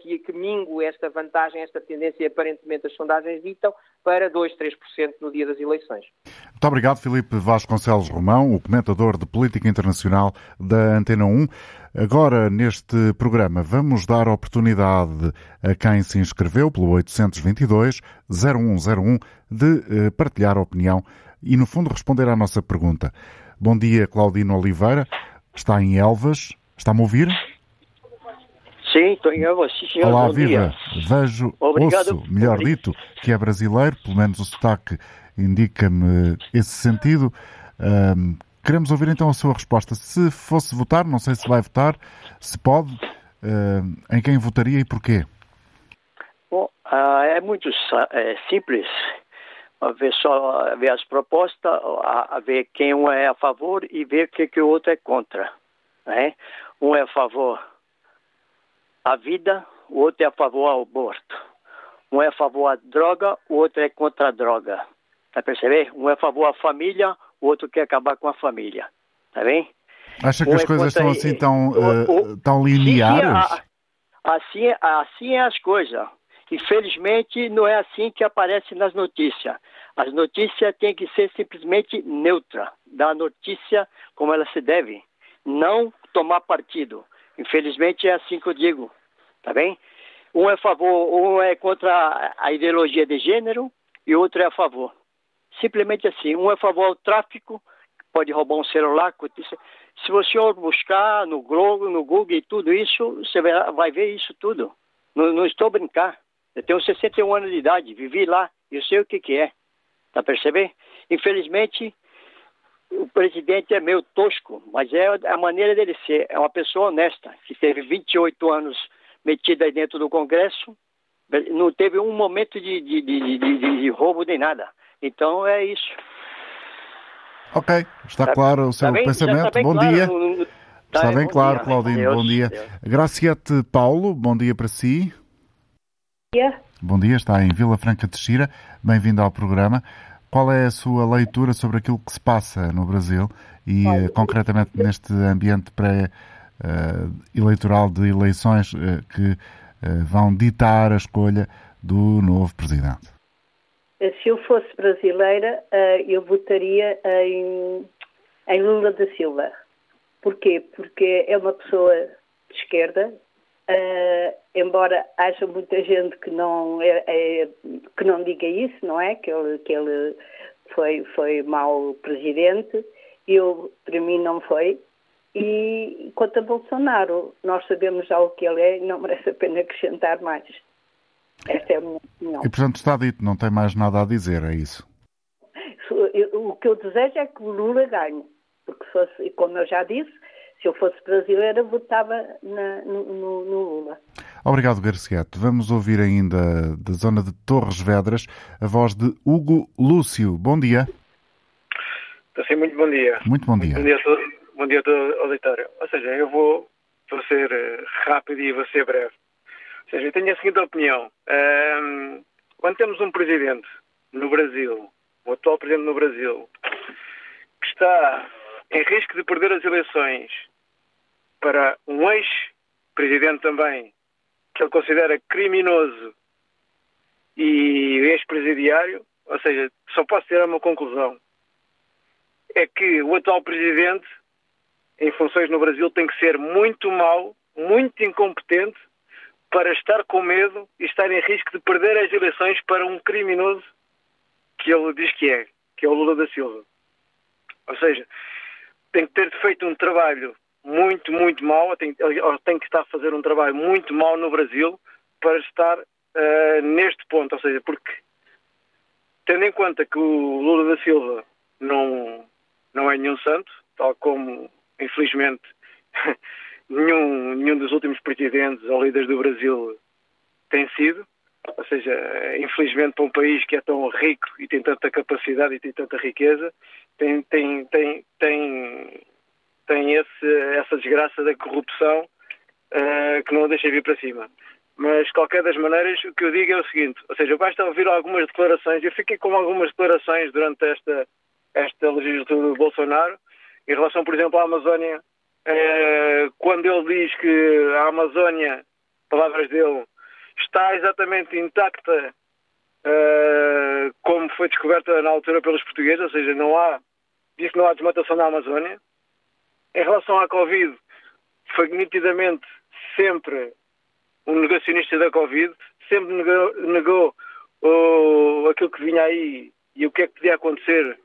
S7: que, que mingue esta vantagem, esta tendência, aparentemente as sondagens ditam, para 2, 3% no dia das eleições.
S2: Muito obrigado, Filipe Vasconcelos Romão, o comentador de política internacional da Antena 1. Agora, neste programa, vamos dar oportunidade a quem se inscreveu pelo 822-0101 de eh, partilhar a opinião e, no fundo, responder à nossa pergunta. Bom dia, Claudino Oliveira. Está em Elvas. Está-me a ouvir?
S8: Sim, estou em Elvas. Sim, senhor.
S2: Olá, viva. Vejo,
S8: Obrigado.
S2: ouço, melhor dito, que é brasileiro, pelo menos o sotaque indica-me esse sentido. Ahm, queremos ouvir então a sua resposta. Se fosse votar, não sei se vai votar, se pode, ahm, em quem votaria e porquê?
S8: Bom, ah, é muito é, simples. Ver só ver as propostas, a, a ver quem um é a favor e ver o que, que o outro é contra. Né? Um é a favor à vida, o outro é a favor ao aborto. Um é a favor à droga, o outro é contra a droga. Tá percebendo? Um é a favor à família, o outro quer acabar com a família. Tá bem?
S2: Acha que
S8: Um
S2: as
S8: é
S2: coisas estão assim tão,
S8: o-
S2: tão lineares?
S8: a- assim, é- assim é as coisas. Infelizmente, não é assim que aparece nas notícias. As notícias têm que ser simplesmente neutra, dar a notícia como ela se deve, não tomar partido. Infelizmente, é assim que eu digo, tá bem? Um é a favor, um é contra a- ideologia de gênero e outro é a favor. Simplesmente assim, um é a favor ao tráfico, pode roubar um celular. Se você buscar no Google, no Google e tudo isso, você vai, ver isso tudo. Não, não estou a brincar. Eu tenho 61 anos de idade, vivi lá, eu sei o que, que é. Tá percebendo? Infelizmente, o presidente é meio tosco, mas é a maneira dele ser. É uma pessoa honesta, que teve 28 anos metida aí dentro do Congresso, não teve um momento de, de, de, de, de- de roubo nem nada. Então é isso.
S2: Ok, está
S8: Tá-
S2: claro o seu
S8: tá
S2: pensamento.
S8: bem
S2: bom
S8: claro,
S2: dia.
S8: tá,
S2: Está bem
S8: bom
S2: claro,
S8: dia.
S2: Claudino.
S8: Deus,
S2: bom dia.
S8: Deus.
S2: Graciete Paulo, bom dia para si.
S9: dia.
S2: Bom dia, está em Vila Franca de Xira. Bem-vindo ao programa. Qual é a sua leitura sobre aquilo que se passa no Brasil e, eh, concretamente, neste ambiente pré-eleitoral de eleições eh, que eh, vão ditar a escolha do novo presidente?
S9: Se eu fosse brasileira, eh, eu votaria em, em Lula da Silva. Porquê? Porque é uma pessoa de esquerda, eh, embora haja muita gente que não, é, é- que não diga isso, não é? Que ele, que ele foi, foi mau presidente. Eu, para mim, não foi. E quanto a Bolsonaro, nós sabemos já o que ele é e não <laughs> merece a pena acrescentar mais. Esta é a minha opinião.
S2: E portanto está dito, não tem mais nada a dizer, é isso?
S9: O que eu desejo é que o Lula ganhe. Porque, fosse, como eu já disse, se eu fosse brasileira, votava na, no, no, no, Lula.
S2: Obrigado, Garciato. Vamos ouvir ainda da zona de Torres Vedras a voz de Hugo Lúcio. Bom dia.
S10: Sim, muito bom dia.
S2: Muito bom dia.
S10: Bom dia, bom dia a todo o auditório. Ou seja, eu vou, vou ser eh, rápido e vou ser breve. Ou seja, eu tenho a seguinte opinião. Um, quando temos um presidente no Brasil, o atual presidente no Brasil, que está em risco de perder as eleições para um ex-presidente também, que ele considera criminoso e ex-presidiário, ou seja, só posso tirar uma conclusão. É que o atual presidente, em funções no Brasil, tem que ser muito mau, muito incompetente, para estar com medo e estar em risco de perder as eleições para um criminoso que ele diz que é, que é o Lula da Silva. Ou seja, tem que ter feito um trabalho muito, muito mau, tem, tem que estar a fazer um trabalho muito mau no Brasil para estar uh, neste ponto. Ou seja, porque, tendo em conta que o Lula da Silva não, não é nenhum santo, tal como, infelizmente, <laughs> nenhum, nenhum dos últimos presidentes ou líderes do Brasil tem sido, ou seja, infelizmente para um país que é tão rico e tem tanta capacidade e tem tanta riqueza, tem, tem, tem, tem, tem esse, essa desgraça da corrupção uh, que não a deixa vir para cima. Mas, de qualquer das maneiras, o que eu digo é o seguinte, ou seja, basta ouvir algumas declarações, eu fiquei com algumas declarações durante esta, esta legislatura do Bolsonaro, em relação, por exemplo, à Amazónia, uh, quando ele diz que a Amazónia, palavras dele, está exatamente intacta uh, como foi descoberta na altura pelos portugueses, ou seja, não há, diz que não há desmatação na Amazónia. Em relação à Covid, foi nitidamente sempre um negacionista da Covid, sempre negou, negou oh, aquilo que vinha aí e o que é que podia acontecer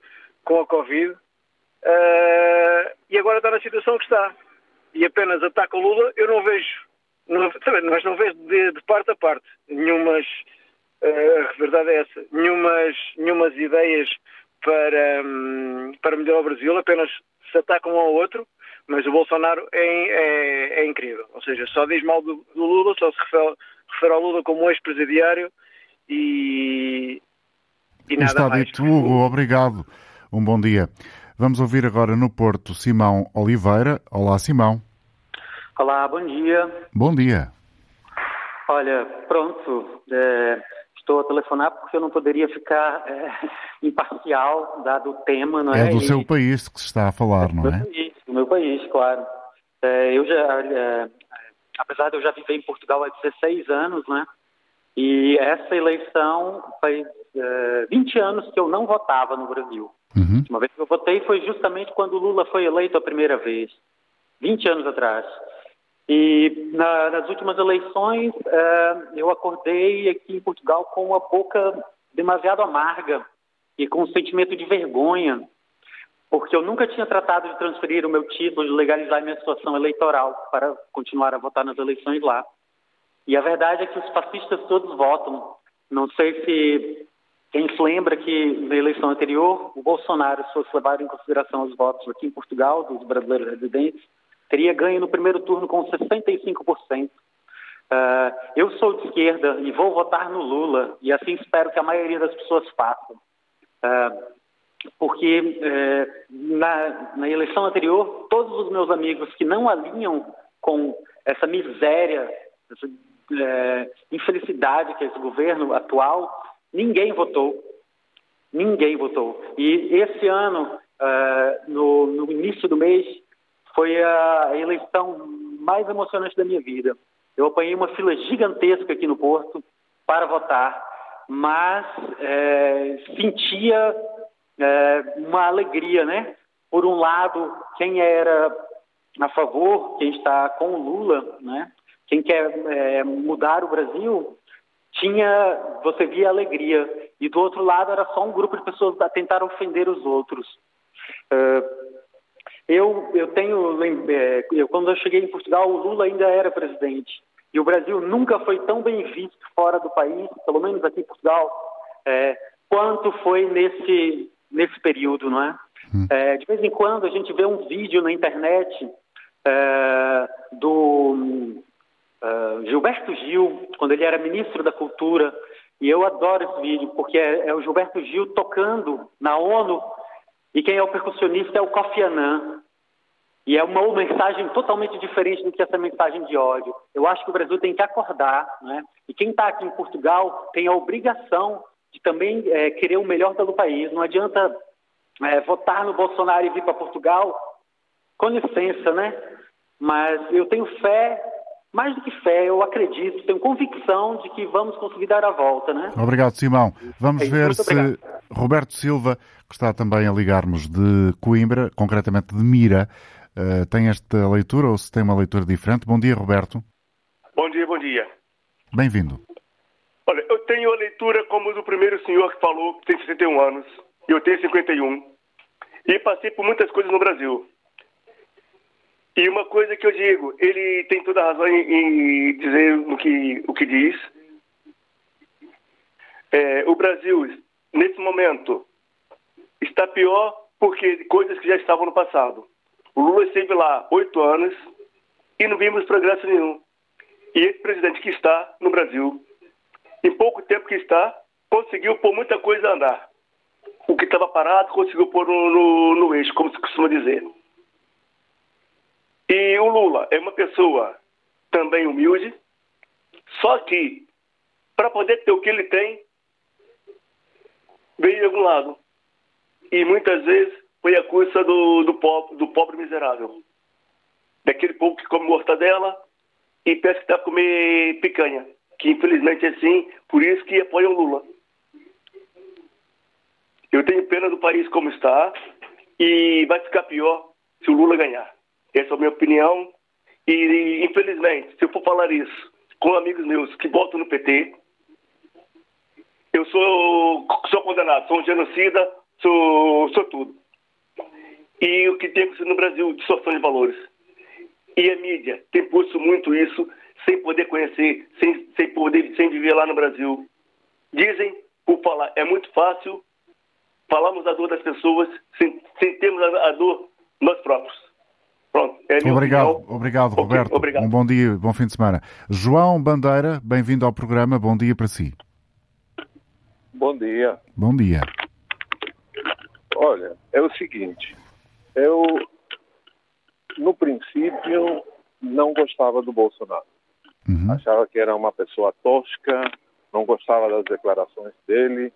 S10: com a Covid. Uh, e agora está na situação que está. E apenas ataca o Lula, eu não vejo não, mas não vejo de, de, parte a parte nenhumas, uh, a verdade é essa, nenhumas, nenhumas ideias para, um, para melhorar o Brasil, apenas se atacam um ao outro, mas o Bolsonaro é, é, é incrível. Ou seja, só diz mal do, do Lula, só se refere, refere ao Lula como ex-presidiário e, e nada
S2: Está
S10: mais.
S2: dito, Hugo, obrigado. Um bom dia. Vamos ouvir agora no Porto Simão Oliveira. Olá, Simão.
S11: Olá, bom dia.
S2: Bom dia.
S11: Olha, pronto, é, estou a telefonar porque eu não poderia ficar é, <laughs> imparcial, dado o tema, não é?
S2: É do e... seu país que se está a falar, não é?
S11: Do, país, meu país, claro. É, eu já, é, apesar de eu já viver em Portugal há 16 anos, né? E essa eleição faz 20 é, anos que eu não votava no Brasil. Uhum. A última vez que eu votei foi justamente quando o Lula foi eleito a primeira vez, 20 anos atrás. E na, nas últimas eleições, uh, eu acordei aqui em Portugal com uma boca demasiado amarga e com um sentimento de vergonha, porque eu nunca tinha tratado de transferir o meu título, de legalizar minha situação eleitoral para continuar a votar nas eleições lá. E a verdade é que os fascistas todos votam. Não sei se quem se lembra que na eleição anterior o Bolsonaro, se fosse levado em consideração os votos aqui em Portugal, dos brasileiros residentes, teria ganho no primeiro turno com 65%. Uh, ah, eu sou de esquerda e vou votar no Lula, e assim espero que a maioria das pessoas façam. Uh, porque uh, na, na, eleição anterior, todos os meus amigos que não alinham com essa miséria, essa eh, infelicidade que é esse governo atual, ninguém votou. Ninguém votou. E esse ano, ah, no, no início do mês, foi a eleição mais emocionante da minha vida. Eu apanhei uma fila gigantesca aqui no Porto para votar, mas é, sentia é, uma alegria, né? Por um lado, quem era a favor, quem está com o Lula, né? Quem quer é, mudar o Brasil, tinha, você via alegria. E do outro lado era só um grupo de pessoas a tentar ofender os outros. Uh, Eu, eu tenho, é, eu, quando eu cheguei em Portugal, o Lula ainda era presidente. E o Brasil nunca foi tão bem visto fora do país, pelo menos aqui em Portugal, é, quanto foi nesse, nesse período, não é? Hum. é? De vez em quando a gente vê um vídeo na internet é, do uh, Gilberto Gil, quando ele era ministro da Cultura, e eu adoro esse vídeo, porque é, é, o Gilberto Gil tocando na ONU, e quem é o percussionista é o Kofi Annan. E é uma mensagem totalmente diferente do que essa mensagem de ódio. Eu acho que o Brasil tem que acordar, né? E quem está aqui em Portugal tem a obrigação de também é, querer o melhor pelo país. Não adianta é, votar no Bolsonaro e vir para Portugal. Com licença, né? Mas eu tenho fé mais do que fé, eu acredito, tenho convicção de que vamos conseguir dar a volta, né?
S2: Obrigado, Simão. Vamos é ver se obrigado. Roberto Silva, que está também a ligar-nos de Coimbra, concretamente de Mira, uh, tem esta leitura ou se tem uma leitura diferente. Bom dia, Roberto.
S12: Bom dia, bom dia.
S2: Bem-vindo.
S12: Olha, eu tenho a leitura como do primeiro senhor que falou, que tem 61 anos, e eu tenho 51. E passei por muitas coisas no Brasil. E uma coisa que eu digo, ele tem toda a razão em, em dizer no que, o que diz. É, o Brasil, nesse momento, está pior porque coisas que já estavam no passado. O Lula esteve lá oito anos e não vimos progresso nenhum. E esse presidente que está no Brasil, em pouco tempo que está, conseguiu pôr muita coisa a andar. O que estava parado conseguiu pôr no, no, no eixo, como se costuma dizer. E o Lula é uma pessoa também humilde, só que para poder ter o que ele tem, veio de algum lado. E muitas vezes foi a custa do, do, pobre, do pobre miserável. Daquele povo que come mortadela e parece que está a comer picanha. Que infelizmente é assim, por isso que apoiam Lula. Eu tenho pena do país como está e vai ficar pior se o Lula ganhar. Essa é a minha opinião. E, infelizmente, se eu for falar isso com amigos meus que votam no PT, eu sou, sou condenado, sou um genocida, sou, sou tudo. E o que tem acontecido no Brasil, distorção de valores. E a mídia tem posto muito isso, sem poder conhecer, sem, sem poder, sem viver lá no Brasil. Dizem, por falar, é muito fácil, falamos a dor das pessoas sem, sem termos a, a dor nós próprios. Pronto, é
S2: obrigado, opinião. obrigado, Roberto. Obrigado. Um bom dia, bom fim de semana. João Bandeira, bem-vindo ao programa. Bom dia para si.
S13: Bom dia.
S2: Bom dia.
S13: Olha, é o seguinte, eu no princípio não gostava do Bolsonaro. Uhum. Achava que era uma pessoa tosca, não gostava das declarações dele,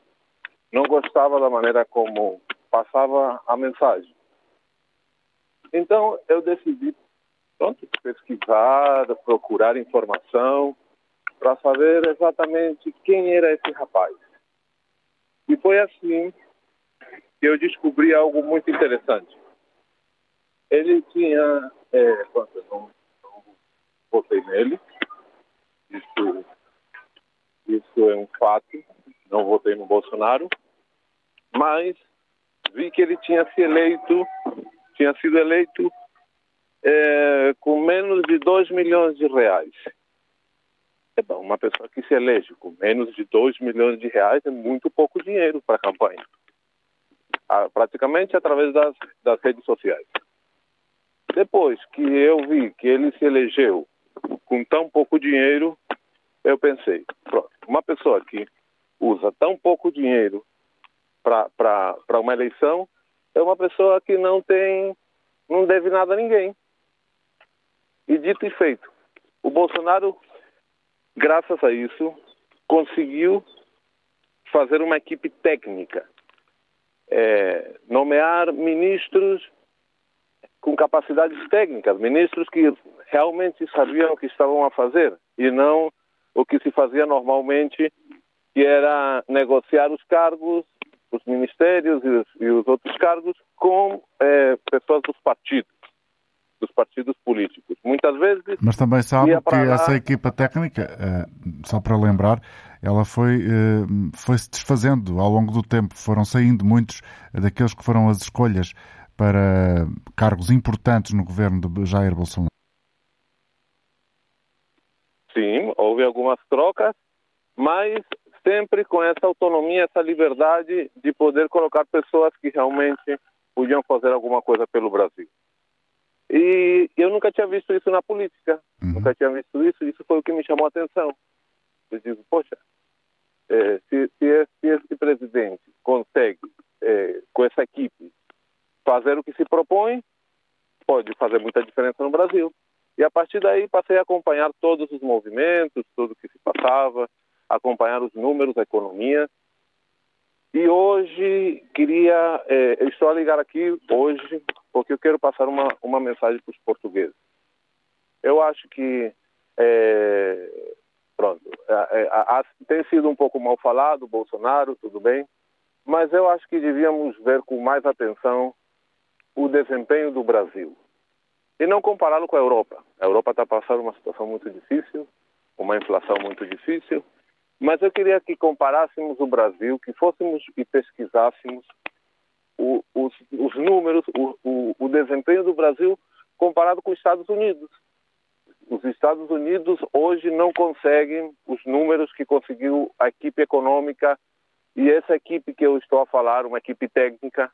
S13: não gostava da maneira como passava a mensagem. Então eu decidi pronto, pesquisar, procurar informação para saber exatamente quem era esse rapaz. E foi assim que eu descobri algo muito interessante. Ele tinha, é, eu não, não votei nele, isso, isso é um fato, não votei no Bolsonaro, mas vi que ele tinha se eleito tinha sido eleito é, com menos de 2 milhões de reais. É bom, uma pessoa que se elege com menos de 2 milhões de reais é muito pouco dinheiro para a campanha. praticamente através das, das redes sociais. Depois que eu vi que ele se elegeu com tão pouco dinheiro, eu pensei, pronto, uma pessoa que usa tão pouco dinheiro para uma eleição, é uma pessoa que não tem, não deve nada a ninguém. E dito e feito, o Bolsonaro, graças a isso, conseguiu fazer uma equipe técnica, é, nomear ministros com capacidades técnicas, ministros que realmente sabiam o que estavam a fazer e não o que se fazia normalmente, que era negociar os cargos os ministérios e os, e os outros cargos com é, pessoas dos partidos, dos partidos políticos. Muitas vezes.
S2: Mas também sabe que lá... essa equipa técnica, é, só para lembrar, ela foi, é, foi se desfazendo ao longo do tempo. Foram saindo muitos daqueles que foram as escolhas para cargos importantes no governo de Jair Bolsonaro?
S13: Sim, houve algumas trocas, mas sempre com essa autonomia, essa liberdade de poder colocar pessoas que realmente podiam fazer alguma coisa pelo Brasil. E eu nunca tinha visto isso na política, uhum. nunca tinha visto isso, isso foi o que me chamou a atenção. Eu digo, poxa, é, se, se, se esse presidente consegue, é, com essa equipe, fazer o que se propõe, pode fazer muita diferença no Brasil. E a partir daí passei a acompanhar todos os movimentos, tudo que se passava, acompanhar os números, a economia. E hoje queria, é, estou a ligar aqui hoje porque eu quero passar uma, uma mensagem para os portugueses. Eu acho que, é, pronto, é, tem sido um pouco mal falado, Bolsonaro, tudo bem, mas eu acho que devíamos ver com mais atenção o desempenho do Brasil e não compará-lo com a Europa. A Europa está passando uma situação muito difícil, uma inflação muito difícil, mas eu queria que comparássemos o Brasil, que fôssemos e pesquisássemos o, os, os, números, o, o, o desempenho do Brasil comparado com os Estados Unidos. Os Estados Unidos hoje não conseguem os números que conseguiu a equipe econômica e essa equipe que eu estou a falar, uma equipe técnica,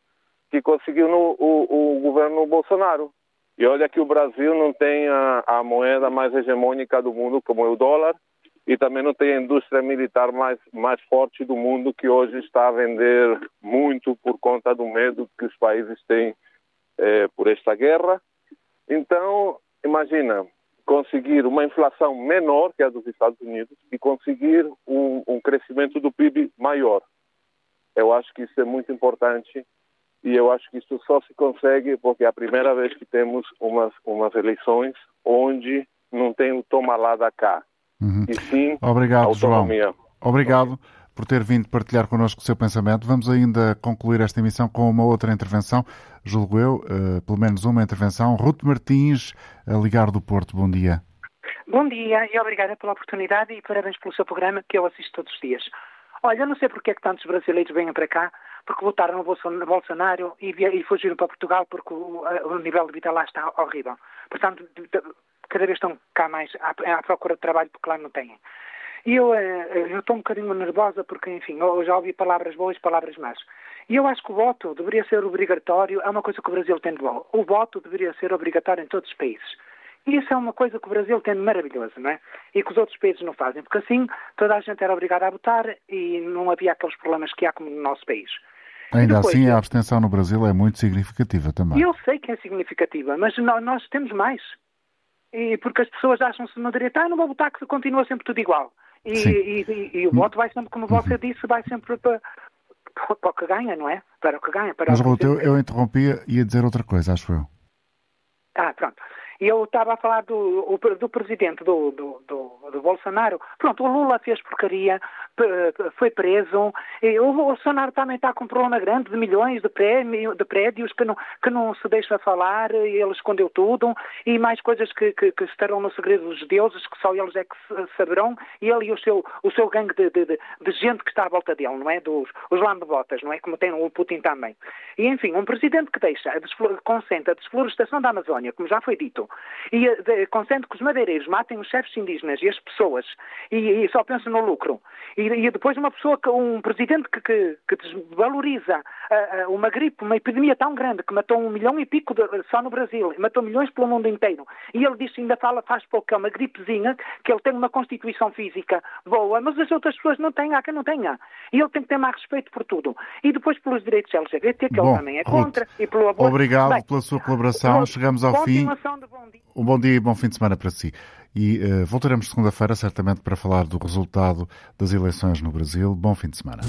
S13: que conseguiu no, o, o governo Bolsonaro. E olha que o Brasil não tem a, a moeda mais hegemônica do mundo, como é o dólar, e também não tem a indústria militar mais, mais forte do mundo, que hoje está a vender muito por conta do medo que os países têm é, por esta guerra. Então, imagina, conseguir uma inflação menor que a dos Estados Unidos e conseguir um, um crescimento do PIB maior. Eu acho que isso é muito importante e eu acho que isso só se consegue porque é a primeira vez que temos umas, umas eleições onde não tem o toma lá da cá, uhum. e sim
S2: Obrigado,
S13: autonomia.
S2: João. Obrigado por ter vindo partilhar connosco o seu pensamento. Vamos ainda concluir esta emissão com uma outra intervenção, julgo eu, uh, pelo menos uma intervenção. Ruth Martins, a ligar do Porto. Bom dia.
S14: Bom dia e obrigada pela oportunidade e parabéns pelo seu programa que eu assisto todos os dias. Olha, eu não sei porque é que tantos brasileiros vêm para cá porque votaram no Bolsonaro e, e fugiram para Portugal porque o, o, nível de vida lá está horrível. Portanto, cada vez estão cá mais à, à procura de trabalho porque lá não têm. E eu, eh, eu estou um bocadinho nervosa porque, enfim, eu já ouvi palavras boas palavras más. E eu acho que o voto deveria ser obrigatório, é uma coisa que o Brasil tem de bom. O voto deveria ser obrigatório em todos os países. E isso é uma coisa que o Brasil tem de maravilhoso, não é? E que os outros países não fazem, porque assim toda a gente era obrigada a votar e não havia aqueles problemas que há como no nosso país.
S2: Ainda depois, assim, a abstenção no Brasil é muito significativa também.
S14: Eu sei que é significativa, mas nós, temos mais. E porque as pessoas acham-se no direito, ah, não vou votar que continua sempre tudo igual. E, e, e, e, o voto vai sempre, como você uhum. disse, vai sempre para, para o que ganha, não é? Para o que ganha. Para
S2: mas, Ruth, eu, eu interrompia e ia dizer outra coisa, acho eu.
S14: Ah, pronto. E eu estava a falar do, do presidente do, do, do, do, Bolsonaro. Pronto, o Lula fez porcaria, foi preso. o Bolsonaro também está com um problema grande de milhões de, prémio, de prédios que não, que não se deixa falar, ele escondeu tudo, e mais coisas que, que, que estarão no segredo dos deuses, que só eles é que saberão, ele e o seu, o seu gangue de, de, de gente que está à volta dele, não é? Dos os lambotas, não é? Como tem o Putin também. E, enfim, um presidente que deixa, consente a desflorestação da Amazónia, como já foi dito, e de, consente que os madeireiros matem os chefes indígenas e as pessoas, e, e só pensa no lucro, e e, depois uma pessoa, que, um presidente que, que, que desvaloriza uh, uh, uma gripe, uma epidemia tão grande que matou um milhão e pico de, só no Brasil, matou milhões pelo mundo inteiro, e ele diz ainda fala, faz pouco, é uma gripezinha, que ele tem uma constituição física boa, mas as outras pessoas não têm, há quem não tenha. E ele tem que ter mais respeito por tudo. E depois pelos direitos LGBT, que Bom, ele também é contra, Ruth, e pelo aborto.
S2: Obrigado Bem, pela sua colaboração. Chegamos ao fim. Bom um bom dia e bom fim de semana para si. E uh, voltaremos segunda-feira, certamente, para falar do resultado das eleições no Brasil. Bom fim de semana.